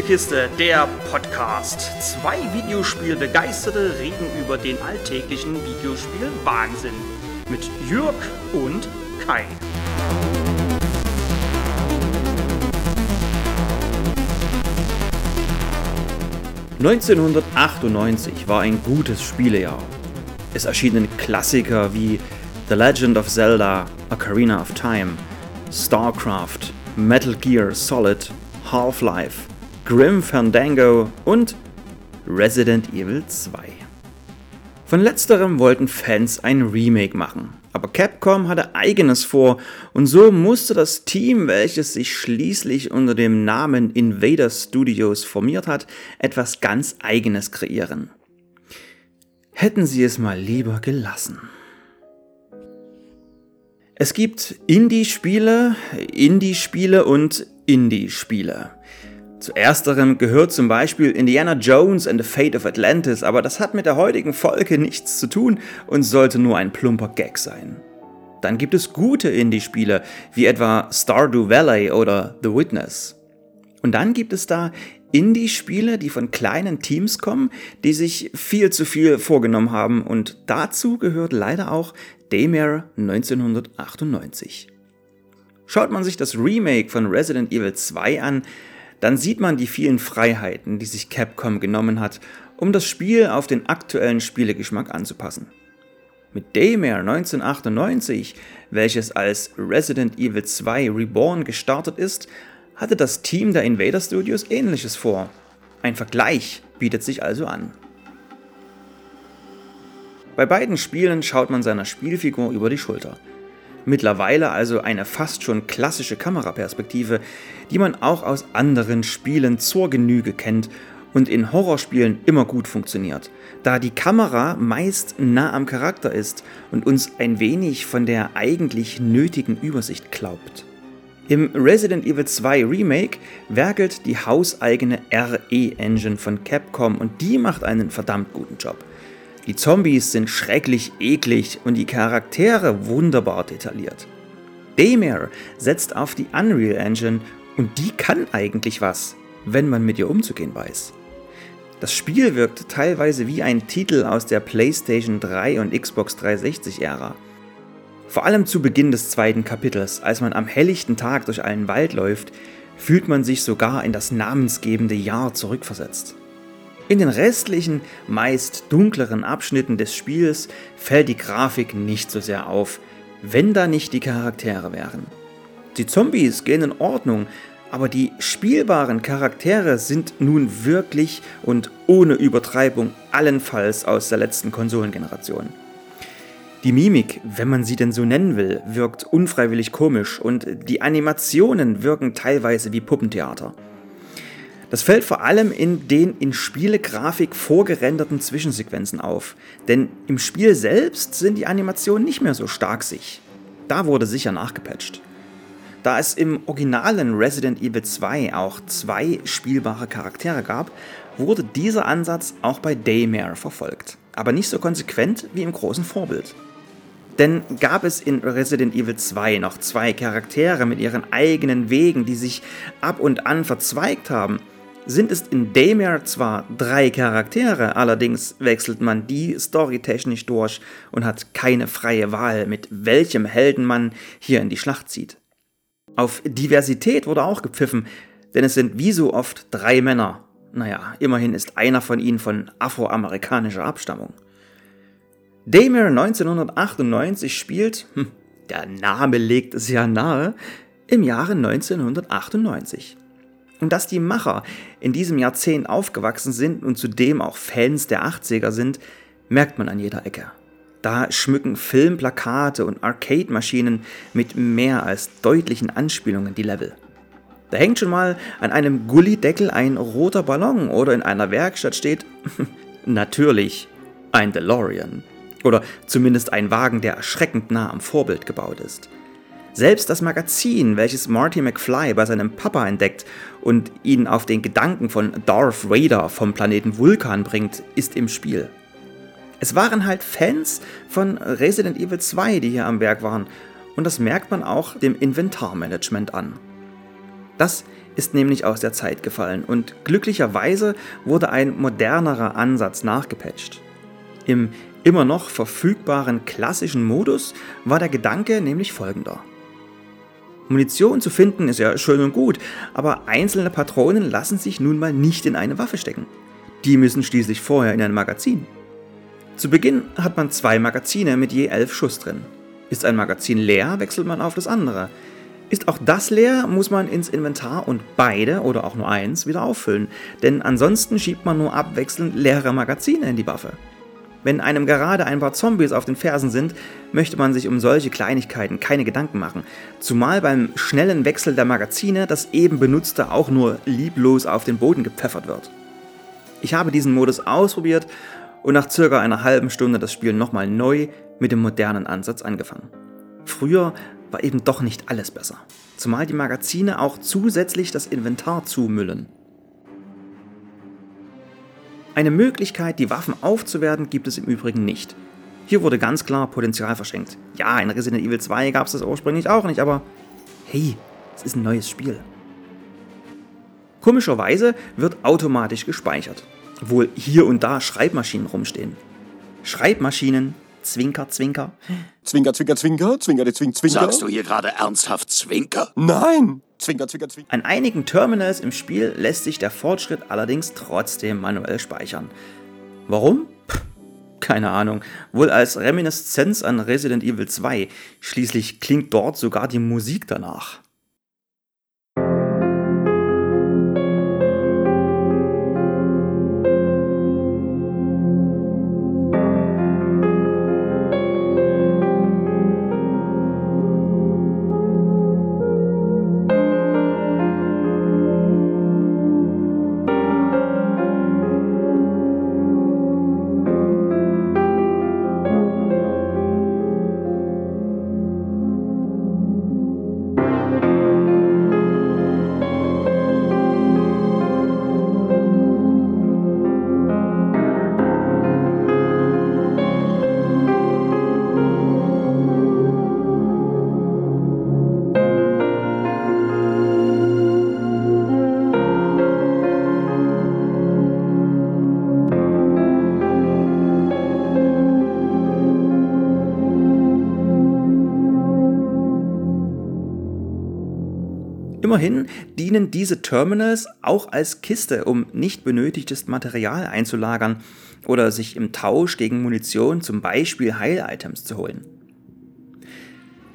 Spielekiste, der Podcast. Zwei Videospielbegeisterte reden über den alltäglichen Videospiel-Wahnsinn. Mit Jürg und Kai. ...1998 war ein gutes Spielejahr. Es erschienen Klassiker wie The Legend of Zelda, Ocarina of Time, StarCraft, Metal Gear Solid, Half-Life, Grim Fandango und Resident Evil 2. Von letzterem wollten Fans ein Remake machen, aber Capcom hatte eigenes vor und so musste das Team, welches sich schließlich unter dem Namen Invader Studios formiert hat, etwas ganz eigenes kreieren. Hätten sie es mal lieber gelassen. Es gibt Indie-Spiele, Indie-Spiele und Indie-Spiele. Zu ersterem gehört zum Beispiel Indiana Jones and the Fate of Atlantis, aber das hat mit der heutigen Folge nichts zu tun und sollte nur ein plumper Gag sein. Dann gibt es gute Indie-Spiele, wie etwa Stardew Valley oder The Witness. Und dann gibt es da Indie-Spiele, die von kleinen Teams kommen, die sich viel zu viel vorgenommen haben und dazu gehört leider auch Daymare 1998. Schaut man sich das Remake von Resident Evil 2 an, dann sieht man die vielen Freiheiten, die sich Capcom genommen hat, um das Spiel auf den aktuellen Spielegeschmack anzupassen. Mit Daymare 1998, welches als Resident Evil 2 Reborn gestartet ist, hatte das Team der Invader Studios ähnliches vor. Ein Vergleich bietet sich also an. Bei beiden Spielen schaut man seiner Spielfigur über die Schulter. Mittlerweile also eine fast schon klassische Kameraperspektive, die man auch aus anderen Spielen zur Genüge kennt und in Horrorspielen immer gut funktioniert, da die Kamera meist nah am Charakter ist und uns ein wenig von der eigentlich nötigen Übersicht glaubt. Im Resident Evil 2 Remake werkelt die hauseigene RE-Engine von Capcom und die macht einen verdammt guten Job. Die Zombies sind schrecklich eklig und die Charaktere wunderbar detailliert. Daymare setzt auf die Unreal Engine und die kann eigentlich was, wenn man mit ihr umzugehen weiß. Das Spiel wirkt teilweise wie ein Titel aus der PlayStation 3 und Xbox 360 Ära. Vor allem zu Beginn des zweiten Kapitels, als man am helllichten Tag durch einen Wald läuft, fühlt man sich sogar in das namensgebende Jahr zurückversetzt. In den restlichen, meist dunkleren Abschnitten des Spiels fällt die Grafik nicht so sehr auf, wenn da nicht die Charaktere wären. Die Zombies gehen in Ordnung, aber die spielbaren Charaktere sind nun wirklich und ohne Übertreibung allenfalls aus der letzten Konsolengeneration. Die Mimik, wenn man sie denn so nennen will, wirkt unfreiwillig komisch und die Animationen wirken teilweise wie Puppentheater. Das fällt vor allem in den in Spielegrafik vorgerenderten Zwischensequenzen auf, denn im Spiel selbst sind die Animationen nicht mehr so stark sich. Da wurde sicher nachgepatcht. Da es im originalen Resident Evil 2 auch zwei spielbare Charaktere gab, wurde dieser Ansatz auch bei Daymare verfolgt, aber nicht so konsequent wie im großen Vorbild. Denn gab es in Resident Evil 2 noch zwei Charaktere mit ihren eigenen Wegen, die sich ab und an verzweigt haben, sind es in Daymare zwar drei Charaktere, allerdings wechselt man die storytechnisch durch und hat keine freie Wahl, mit welchem Helden man hier in die Schlacht zieht. Auf Diversität wurde auch gepfiffen, denn es sind wie so oft drei Männer. Naja, immerhin ist einer von ihnen von afroamerikanischer Abstammung. Daymare 1998 spielt, hm, der Name legt es ja nahe, im Jahre 1998. Und dass die Macher in diesem Jahrzehnt aufgewachsen sind und zudem auch Fans der 80er sind, merkt man an jeder Ecke. Da schmücken Filmplakate und Arcade-Maschinen mit mehr als deutlichen Anspielungen die Level. Da hängt schon mal an einem Gullideckel ein roter Ballon oder in einer Werkstatt steht natürlich ein DeLorean. Oder zumindest ein Wagen, der erschreckend nah am Vorbild gebaut ist. Selbst das Magazin, welches Marty McFly bei seinem Papa entdeckt und ihn auf den Gedanken von Darth Vader vom Planeten Vulkan bringt, ist im Spiel. Es waren halt Fans von Resident Evil 2, die hier am Werk waren, und das merkt man auch dem Inventarmanagement an. Das ist nämlich aus der Zeit gefallen und glücklicherweise wurde ein modernerer Ansatz nachgepatcht. Im immer noch verfügbaren klassischen Modus war der Gedanke nämlich folgender. Munition zu finden ist ja schön und gut, aber einzelne Patronen lassen sich nun mal nicht in eine Waffe stecken. Die müssen schließlich vorher in ein Magazin. Zu Beginn hat man zwei Magazine mit je elf Schuss drin. Ist ein Magazin leer, wechselt man auf das andere. Ist auch das leer, muss man ins Inventar und beide oder auch nur eins wieder auffüllen, denn ansonsten schiebt man nur abwechselnd leere Magazine in die Waffe. Wenn einem gerade ein paar Zombies auf den Fersen sind, möchte man sich um solche Kleinigkeiten keine Gedanken machen, zumal beim schnellen Wechsel der Magazine das eben benutzte auch nur lieblos auf den Boden gepfeffert wird. Ich habe diesen Modus ausprobiert und nach circa einer halben Stunde das Spiel nochmal neu mit dem modernen Ansatz angefangen. Früher war eben doch nicht alles besser, zumal die Magazine auch zusätzlich das Inventar zumüllen. Eine Möglichkeit, die Waffen aufzuwerten, gibt es im Übrigen nicht. Hier wurde ganz klar Potenzial verschenkt. Ja, in Resident Evil 2 gab es das ursprünglich auch nicht, aber hey, es ist ein neues Spiel. Komischerweise wird automatisch gespeichert, obwohl hier und da Schreibmaschinen rumstehen. Schreibmaschinen, Zwinker, Zwinker. Zwinker, Zwinker, Zwinker, Zwinker, Zwinker, Zwinker. Sagst du hier gerade ernsthaft Zwinker? Nein! Zwinker, Zwinker, Zwinker. An einigen Terminals im Spiel lässt sich der Fortschritt allerdings trotzdem manuell speichern. Warum? Keine Ahnung. Wohl als Reminiszenz an Resident Evil 2. Schließlich klingt dort sogar die Musik danach. Immerhin dienen diese Terminals auch als Kiste, um nicht benötigtes Material einzulagern oder sich im Tausch gegen Munition zum Beispiel Heil-Items zu holen.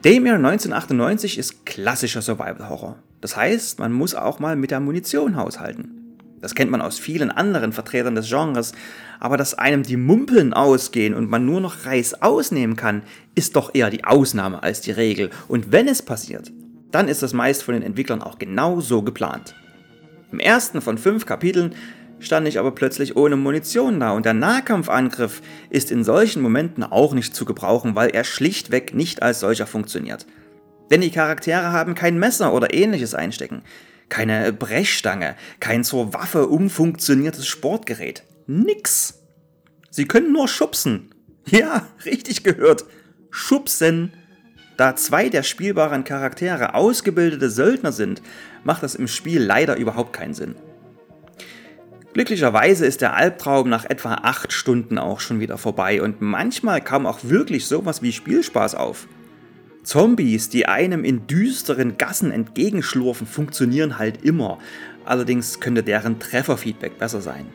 Daymare 1998 ist klassischer Survival-Horror. Das heißt, man muss auch mal mit der Munition haushalten. Das kennt man aus vielen anderen Vertretern des Genres, aber dass einem die Mumpeln ausgehen und man nur noch Reis ausnehmen kann, ist doch eher die Ausnahme als die Regel. Und wenn es passiert, dann ist das meist von den Entwicklern auch genau so geplant. Im ersten von fünf Kapiteln stand ich aber plötzlich ohne Munition da und der Nahkampfangriff ist in solchen Momenten auch nicht zu gebrauchen, weil er schlichtweg nicht als solcher funktioniert. Denn die Charaktere haben kein Messer oder ähnliches einstecken, keine Brechstange, kein zur Waffe umfunktioniertes Sportgerät. Nix. Sie können nur schubsen. Ja, richtig gehört. Schubsen. Da zwei der spielbaren Charaktere ausgebildete Söldner sind, macht das im Spiel leider überhaupt keinen Sinn. Glücklicherweise ist der Albtraum nach etwa 8 Stunden auch schon wieder vorbei und manchmal kam auch wirklich sowas wie Spielspaß auf. Zombies, die einem in düsteren Gassen entgegenschlurfen, funktionieren halt immer, allerdings könnte deren Trefferfeedback besser sein.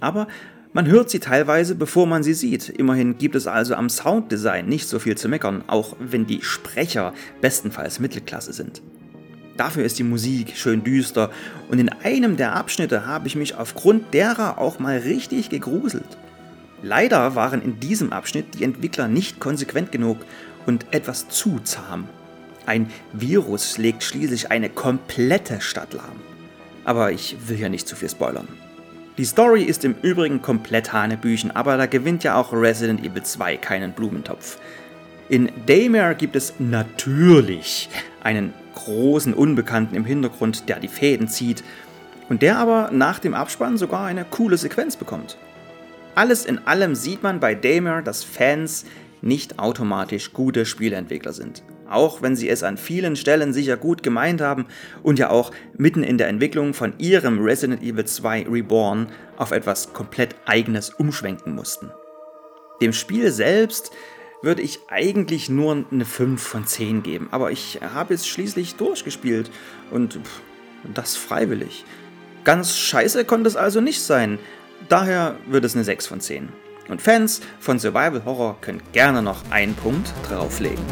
Aber man hört sie teilweise, bevor man sie sieht. Immerhin gibt es also am Sounddesign nicht so viel zu meckern, auch wenn die Sprecher bestenfalls Mittelklasse sind. Dafür ist die Musik schön düster und in einem der Abschnitte habe ich mich aufgrund derer auch mal richtig gegruselt. Leider waren in diesem Abschnitt die Entwickler nicht konsequent genug und etwas zu zahm. Ein Virus legt schließlich eine komplette Stadt lahm. Aber ich will ja nicht zu viel spoilern. Die Story ist im Übrigen komplett Hanebüchen, aber da gewinnt ja auch Resident Evil 2 keinen Blumentopf. In Daymare gibt es natürlich einen großen Unbekannten im Hintergrund, der die Fäden zieht und der aber nach dem Abspann sogar eine coole Sequenz bekommt. Alles in allem sieht man bei Daymare, dass Fans nicht automatisch gute Spieleentwickler sind. Auch wenn sie es an vielen Stellen sicher gut gemeint haben und ja auch mitten in der Entwicklung von ihrem Resident Evil 2 Reborn auf etwas komplett eigenes umschwenken mussten. Dem Spiel selbst würde ich eigentlich nur eine 5 von 10 geben, aber ich habe es schließlich durchgespielt und das freiwillig. Ganz scheiße konnte es also nicht sein, daher wird es eine 6 von 10. Und Fans von Survival Horror können gerne noch einen Punkt drauflegen.